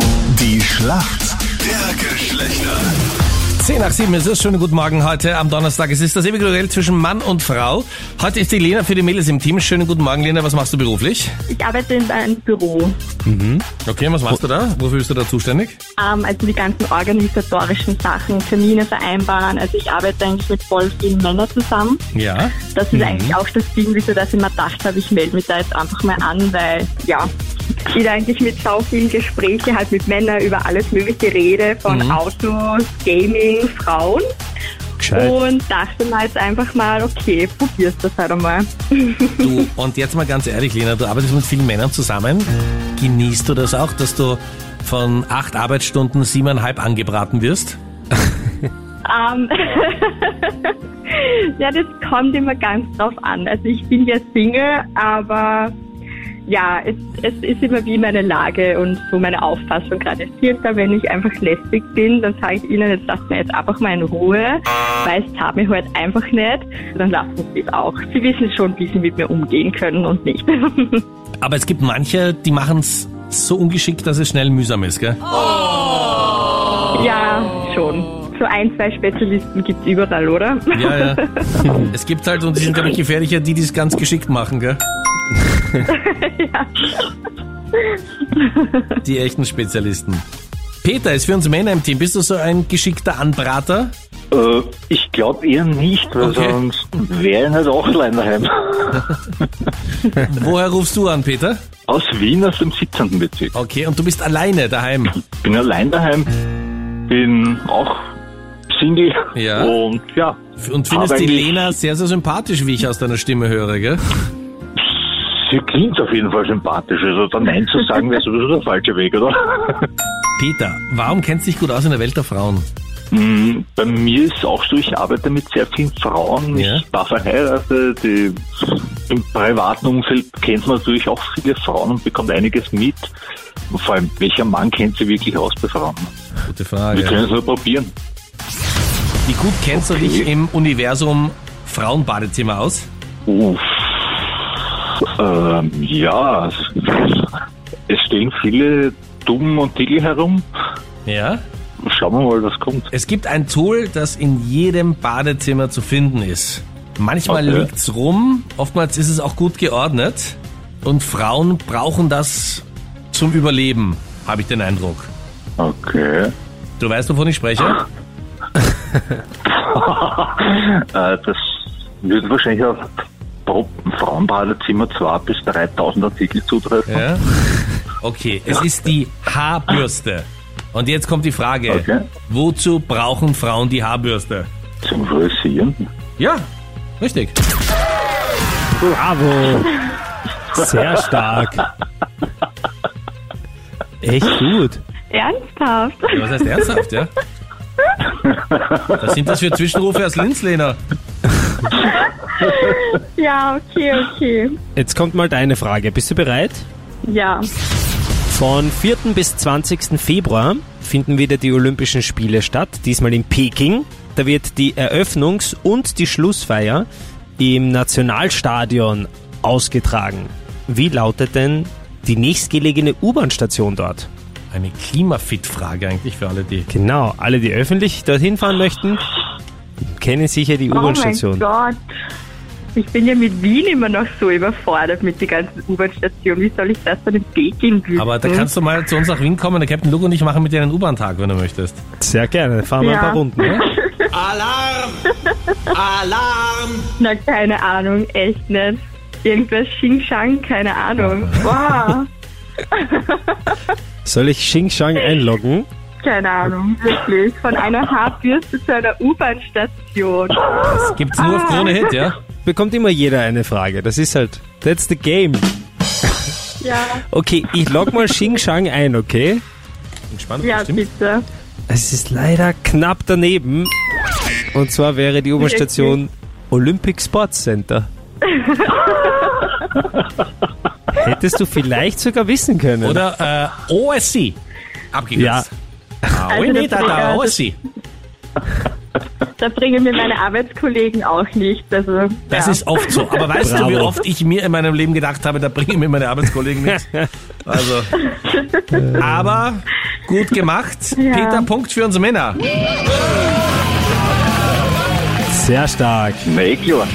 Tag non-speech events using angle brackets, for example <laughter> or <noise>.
Die Schlacht der Geschlechter. 10 nach 7 ist es. Schönen guten Morgen heute am Donnerstag. Es ist das ewige Duell zwischen Mann und Frau. Heute ist die Lena für die Mädels im Team. Schönen guten Morgen, Lena. Was machst du beruflich? Ich arbeite in einem Büro. Okay, was machst du da? Wofür bist du da zuständig? Ähm, also die ganzen organisatorischen Sachen, Termine vereinbaren. Also ich arbeite eigentlich mit voll vielen Männern zusammen. Ja. Das ist eigentlich auch das Ding, wieso dass ich mir gedacht habe, ich melde mich da jetzt einfach mal an, weil ja, ich eigentlich mit so vielen Gespräche halt mit Männern über alles mögliche rede, von Autos, Gaming, Frauen. Gescheit. Und dachte mir jetzt einfach mal, okay, probier's das halt einmal. Du, <laughs> und jetzt mal ganz ehrlich, Lena, du arbeitest mit vielen Männern zusammen. Genießt du das auch, dass du von acht Arbeitsstunden siebeneinhalb angebraten wirst? Ähm, <laughs> ja, das kommt immer ganz drauf an. Also ich bin ja Single, aber ja, es, es ist immer wie meine Lage und so meine Auffassung gerade circa, wenn ich einfach lästig bin, dann sage ich ihnen, jetzt lasst mir jetzt einfach mal in Ruhe, weil es tat mir halt einfach nicht. Dann lassen sie es auch. Sie wissen schon, wie sie mit mir umgehen können und nicht. <laughs> Aber es gibt manche, die machen es so ungeschickt, dass es schnell mühsam ist, gell? ja, schon. So ein, zwei Spezialisten gibt's überall, oder? Ja, ja. <laughs> Es gibt halt, und die sind, glaube ich, gefährlicher, die, die es ganz geschickt machen, gell? <laughs> Die echten Spezialisten. Peter ist für uns Männer im Team. Bist du so ein geschickter Anbrater? Äh, ich glaube eher nicht, weil Okay. sonst wäre ich nicht auch allein daheim. Woher rufst du an, Peter? Aus Wien, aus dem 17. Bezirk. Okay, und du bist alleine daheim. Bin allein daheim, bin auch Single Ja. und ja. Und findest die Lena sehr, sehr sympathisch, wie ich aus deiner Stimme höre, gell? Sie klingt auf jeden Fall sympathisch. Also da Nein zu sagen wäre sowieso der falsche Weg, oder? Peter, warum kennst du dich gut aus in der Welt der Frauen? Mm, Bei mir ist es auch so, ich arbeite mit sehr vielen Frauen. Ja. Ich war verheiratet. Die, Im privaten Umfeld kennt man natürlich auch viele Frauen und bekommt einiges mit. Und vor allem, welcher Mann kennt sie wirklich aus bei Frauen? Gute Wir Frage. können es nur probieren. Wie gut kennst du dich im Universum Frauenbadezimmer aus? Uff. Ähm, ja, es stehen viele dumm und Tigel herum. Ja. Schauen wir mal, was kommt. Es gibt ein Tool, das in jedem Badezimmer zu finden ist. Manchmal Okay. liegt's rum, oftmals ist es auch gut geordnet und Frauen brauchen das zum Überleben, habe ich den Eindruck. Okay. Du weißt, wovon ich spreche? <laughs> Äh, das wird wahrscheinlich auf pro Frauenbadezimmer 2 bis 3000 Artikel zutreffen. Ja. Okay, es ist die Haarbürste. Und jetzt kommt die Frage, Okay. wozu brauchen Frauen die Haarbürste? Zum Frisieren. Ja, richtig. Bravo. Sehr stark. Echt gut. Ernsthaft? Ja, was heißt ernsthaft, ja? Was sind das für Zwischenrufe aus Linz, Lena? <laughs> <laughs> Ja, okay, okay. Jetzt kommt mal deine Frage. Bist du bereit? Ja. Von 4. bis 20. Februar finden wieder die Olympischen Spiele statt, diesmal in Peking. Da wird die Eröffnungs- und die Schlussfeier im Nationalstadion ausgetragen. Wie lautet denn die nächstgelegene U-Bahn-Station dort? Eine Klimafit-Frage eigentlich für alle, die... Genau, alle, die öffentlich dorthin fahren möchten, kennen sicher die Oh mein U-Bahn-Station. Gott. Ich bin ja mit Wien immer noch so überfordert mit den ganzen U-Bahn-Stationen. Wie soll ich das dann in Peking wissen? Aber da kannst du mal zu uns nach Wien kommen, der Captain Luke und ich machen mit dir einen U-Bahn-Tag, wenn du möchtest. Sehr gerne, fahren wir Ja. ein paar Runden. Ja? <laughs> Alarm! Alarm! Na, keine Ahnung, echt nicht. Irgendwas Xing-Shang, keine Ahnung. Boah, <laughs> Soll ich Xing Shang einloggen? keine Ahnung, wirklich. Von einer Haarbürste zu einer U-Bahn-Station. Das gibt's nur auf Krone Hit, ja? Bekommt immer jeder eine Frage. Das ist halt, that's the game. Ja, <laughs> Okay, ich log mal Xing Shang ein, okay? Bin gespannt, ja, bestimmt. bitte. Es ist leider knapp daneben. Und zwar wäre die U-Bahn-Station Olympic Sports Center. <laughs> Hättest du vielleicht sogar wissen können. Oder äh, OSC. Abgekürzt. Ah, Also da, da, OSC. Da bringen mir meine Arbeitskollegen auch nicht. Also, Das ja. ist oft so. Aber weißt du, wie Bravo. oft ich mir in meinem Leben gedacht habe, da bringen mir meine Arbeitskollegen nichts? Also. <laughs> Aber gut gemacht. Ja. Peter, Punkt für uns Männer. Sehr stark. Na, eh klar.